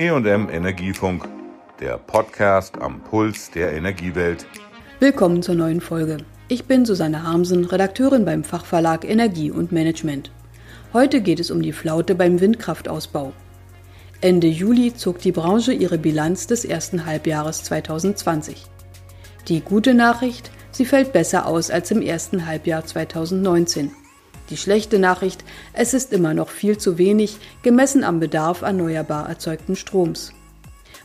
EM Energiefunk, der Podcast am Puls der Energiewelt. Willkommen zur neuen Folge. Ich bin Susanne Harmsen, Redakteurin beim Fachverlag Energie und Management. Heute geht es um die Flaute beim Windkraftausbau. Ende Juli zog die Branche ihre Bilanz des ersten Halbjahres 2020. Die gute Nachricht, sie fällt besser aus als im ersten Halbjahr 2019. Die schlechte Nachricht, es ist immer noch viel zu wenig, gemessen am Bedarf erneuerbar erzeugten Stroms.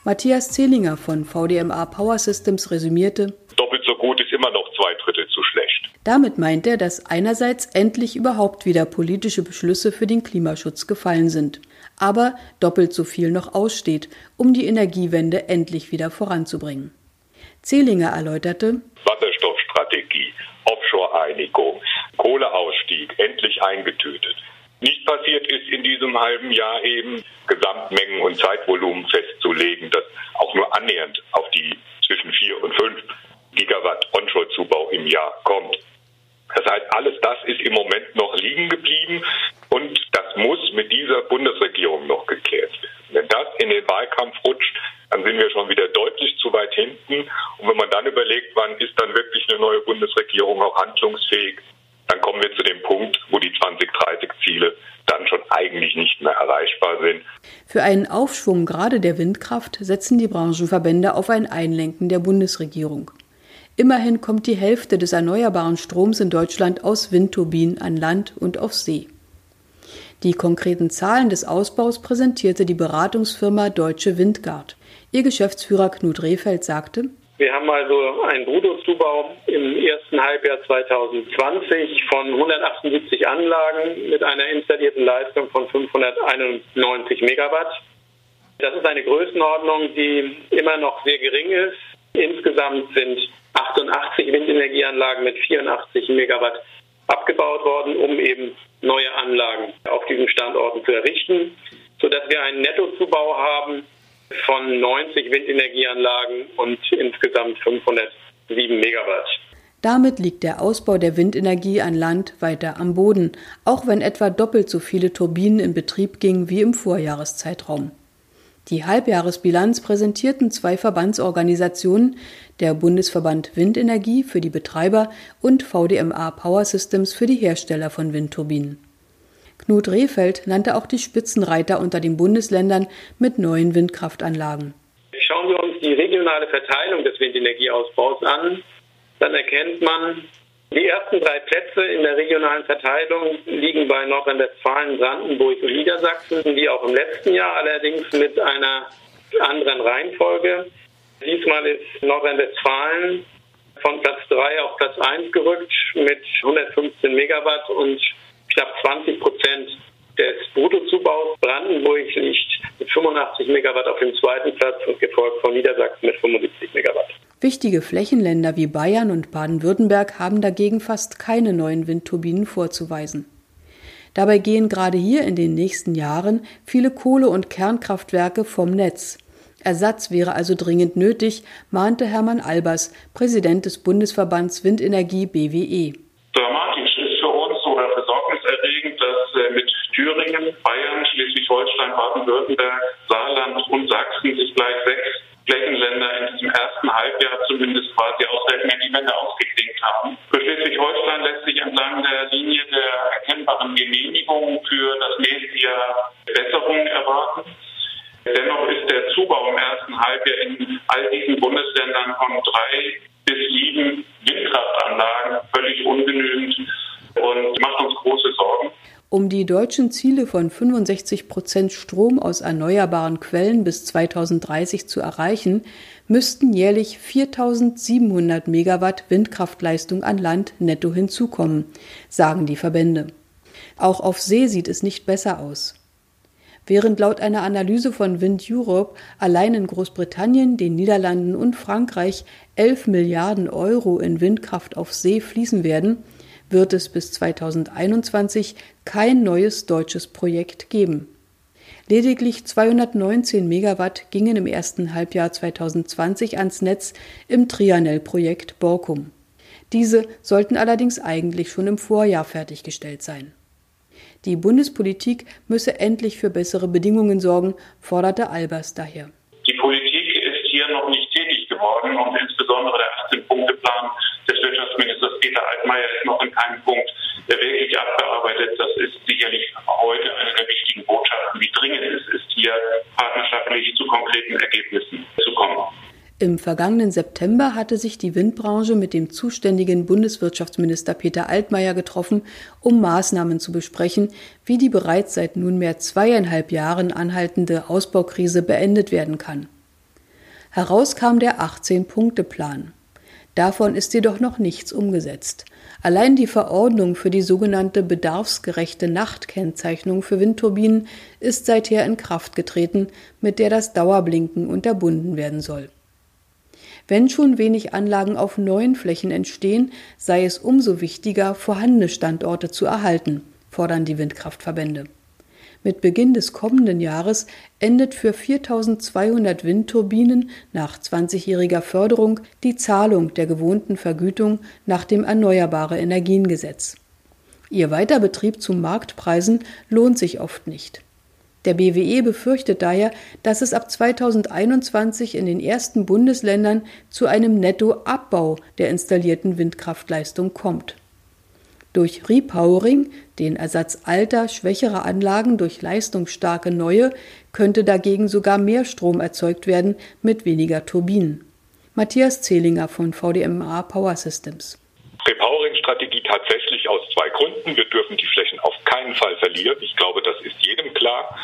Matthias Zehlinger von VDMA Power Systems resümierte, Doppelt so gut ist immer noch zwei Drittel zu schlecht. Damit meint er, dass einerseits endlich überhaupt wieder politische Beschlüsse für den Klimaschutz gefallen sind, aber doppelt so viel noch aussteht, um die Energiewende endlich wieder voranzubringen. Zehlinger erläuterte, Wasserstoffstrategie, Offshore-Einigung, Kohleausstieg endlich eingetütet. Nicht passiert ist in diesem halben Jahr eben Gesamtmengen und Zeitvolumen festzulegen, das auch nur annähernd auf die zwischen 4 und 5 Gigawatt Onshore-Zubau im Jahr kommt. Das heißt, alles das ist im Moment noch liegen geblieben und das muss mit dieser Bundesregierung noch geklärt werden. Wenn das in den Wahlkampf rutscht, dann sind wir schon wieder deutlich zu weit hinten. Und wenn man dann überlegt, wann ist dann wirklich eine neue Bundesregierung auch handlungsfähig, dann kommen wir zu dem Punkt, wo die 2030-Ziele dann schon eigentlich nicht mehr erreichbar sind. Für einen Aufschwung gerade der Windkraft setzen die Branchenverbände auf ein Einlenken der Bundesregierung. Immerhin kommt die Hälfte des erneuerbaren Stroms in Deutschland aus Windturbinen an Land und auf See. Die konkreten Zahlen des Ausbaus präsentierte die Beratungsfirma Deutsche Windgard. Ihr Geschäftsführer Knut Rehfeld sagte, wir haben also einen Bruttozubau im ersten Halbjahr 2020 von 178 Anlagen mit einer installierten Leistung von 591 Megawatt. Das ist eine Größenordnung, die immer noch sehr gering ist. Insgesamt sind 88 Windenergieanlagen mit 84 Megawatt abgebaut worden, um eben neue Anlagen auf diesen Standorten zu errichten, sodass wir einen Nettozubau haben von 90 Windenergieanlagen und insgesamt 507 Megawatt. Damit liegt der Ausbau der Windenergie an Land weiter am Boden, auch wenn etwa doppelt so viele Turbinen in Betrieb gingen wie im Vorjahreszeitraum. Die Halbjahresbilanz präsentierten zwei Verbandsorganisationen, der Bundesverband Windenergie für die Betreiber und VDMA Power Systems für die Hersteller von Windturbinen. Knut Rehfeld nannte auch die Spitzenreiter unter den Bundesländern mit neuen Windkraftanlagen. Schauen wir uns die regionale Verteilung des Windenergieausbaus an, dann erkennt man, die ersten drei Plätze in der regionalen Verteilung liegen bei Nordrhein-Westfalen, Brandenburg und Niedersachsen, wie auch im letzten Jahr, allerdings mit einer anderen Reihenfolge. Diesmal ist Nordrhein-Westfalen von Platz 3 auf Platz 1 gerückt mit 115 Megawatt und knapp 20 Prozent des Bruttozubaus. Brandenburg liegt mit 85 Megawatt auf dem zweiten Platz und gefolgt von Niedersachsen mit 75 Megawatt. Wichtige Flächenländer wie Bayern und Baden-Württemberg haben dagegen fast keine neuen Windturbinen vorzuweisen. Dabei gehen gerade hier in den nächsten Jahren viele Kohle- und Kernkraftwerke vom Netz. Ersatz wäre also dringend nötig, mahnte Hermann Albers, Präsident des Bundesverbands Windenergie BWE. Thüringen, Bayern, Schleswig-Holstein, Baden-Württemberg, Saarland und Sachsen sich gleich sechs Flächenländer in diesem ersten Halbjahr zumindest quasi aus der Energiewende ausgeklinkt haben. Für Schleswig-Holstein lässt sich entlang der Linie der erkennbaren Genehmigungen für das nächste Jahr Besserungen erwarten. Dennoch ist der Zubau im ersten Halbjahr in all diesen Bundesländern von drei bis sieben Windkraftanlagen völlig ungenügend und macht uns große Sorgen. Um die deutschen Ziele von 65 Prozent Strom aus erneuerbaren Quellen bis 2030 zu erreichen, müssten jährlich 4700 Megawatt Windkraftleistung an Land netto hinzukommen, sagen die Verbände. Auch auf See sieht es nicht besser aus. Während laut einer Analyse von Wind Europe allein in Großbritannien, den Niederlanden und Frankreich 11 Milliarden Euro in Windkraft auf See fließen werden, wird es bis 2021 kein neues deutsches Projekt geben. Lediglich 219 Megawatt gingen im ersten Halbjahr 2020 ans Netz im Trianel-Projekt Borkum. Diese sollten allerdings eigentlich schon im Vorjahr fertiggestellt sein. Die Bundespolitik müsse endlich für bessere Bedingungen sorgen, forderte Albers daher. Die Politik ist hier noch nicht tätig geworden und insbesondere der 18-Punkte-Plan des Wirtschaftsministers Peter Altmaier ist noch in keinem Punkt wirklich abgearbeitet. Das ist sicherlich heute eine der wichtigen Botschaften, wie dringend es ist, hier partnerschaftlich zu konkreten Ergebnissen zu kommen. Im vergangenen September hatte sich die Windbranche mit dem zuständigen Bundeswirtschaftsminister Peter Altmaier getroffen, um Maßnahmen zu besprechen, wie die bereits seit nunmehr zweieinhalb Jahren anhaltende Ausbaukrise beendet werden kann. Heraus kam der 18-Punkte-Plan. Davon ist jedoch noch nichts umgesetzt. Allein die Verordnung für die sogenannte bedarfsgerechte Nachtkennzeichnung für Windturbinen ist seither in Kraft getreten, mit der das Dauerblinken unterbunden werden soll. Wenn schon wenig Anlagen auf neuen Flächen entstehen, sei es umso wichtiger, vorhandene Standorte zu erhalten, fordern die Windkraftverbände. Mit Beginn des kommenden Jahres endet für 4200 Windturbinen nach 20-jähriger Förderung die Zahlung der gewohnten Vergütung nach dem Erneuerbare Energiengesetz. Ihr Weiterbetrieb zu Marktpreisen lohnt sich oft nicht. Der BWE befürchtet daher, dass es ab 2021 in den ersten Bundesländern zu einem Nettoabbau der installierten Windkraftleistung kommt. Durch Repowering, den Ersatz alter, schwächerer Anlagen durch leistungsstarke neue, könnte dagegen sogar mehr Strom erzeugt werden mit weniger Turbinen. Matthias Zehlinger von VDMA Power Systems. Repowering-Strategie tatsächlich aus zwei Gründen. Wir dürfen die Flächen auf keinen Fall verlieren. Ich glaube, das ist jedem klar.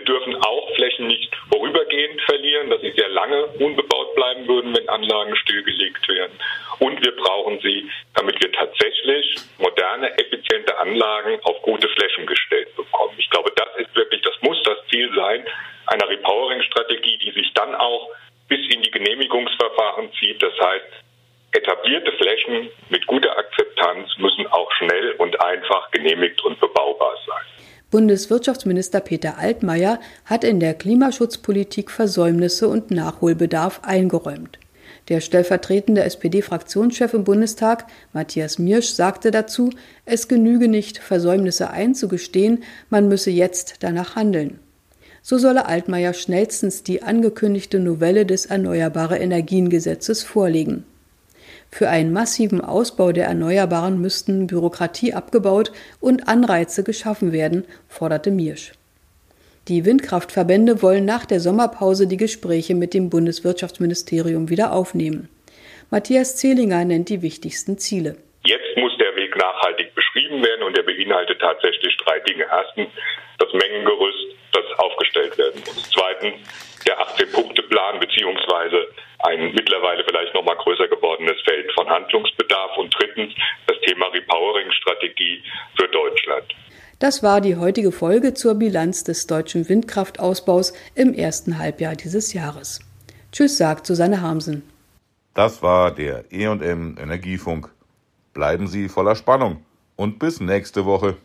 Wir dürfen auch Flächen nicht vorübergehend verlieren, dass sie sehr lange unbebaut bleiben würden, wenn Anlagen stillgelegt werden. Und wir brauchen sie, damit wir tatsächlich moderne, effiziente Anlagen auf gute Flächen gestellt bekommen. Ich glaube, das ist wirklich, das muss das Ziel sein einer Repowering-Strategie, die sich dann auch bis in die Genehmigungsverfahren zieht. Das heißt, etablierte Flächen mit guter Akzeptanz müssen auch schnell und einfach genehmigt und bebaubar sein. Bundeswirtschaftsminister Peter Altmaier hat in der Klimaschutzpolitik Versäumnisse und Nachholbedarf eingeräumt. Der stellvertretende SPD-Fraktionschef im Bundestag, Matthias Miersch, sagte dazu, es genüge nicht, Versäumnisse einzugestehen, man müsse jetzt danach handeln. So solle Altmaier schnellstens die angekündigte Novelle des Erneuerbare Energiengesetzes vorlegen. Für einen massiven Ausbau der Erneuerbaren müssten Bürokratie abgebaut und Anreize geschaffen werden, forderte Miersch. Die Windkraftverbände wollen nach der Sommerpause die Gespräche mit dem Bundeswirtschaftsministerium wieder aufnehmen. Matthias Zehlinger nennt die wichtigsten Ziele. Jetzt muss der Weg nachhaltig beschrieben werden und er beinhaltet tatsächlich drei Dinge. Erstens das Mengengerüst, das aufgestellt werden muss. Zweitens der 18-Punkte-Plan beziehungsweise ein mittlerweile Handlungsbedarf und drittens das Thema Repowering-Strategie für Deutschland. Das war die heutige Folge zur Bilanz des deutschen Windkraftausbaus im ersten Halbjahr dieses Jahres. Tschüss, sagt Susanne Harmsen. Das war der EM Energiefunk. Bleiben Sie voller Spannung und bis nächste Woche.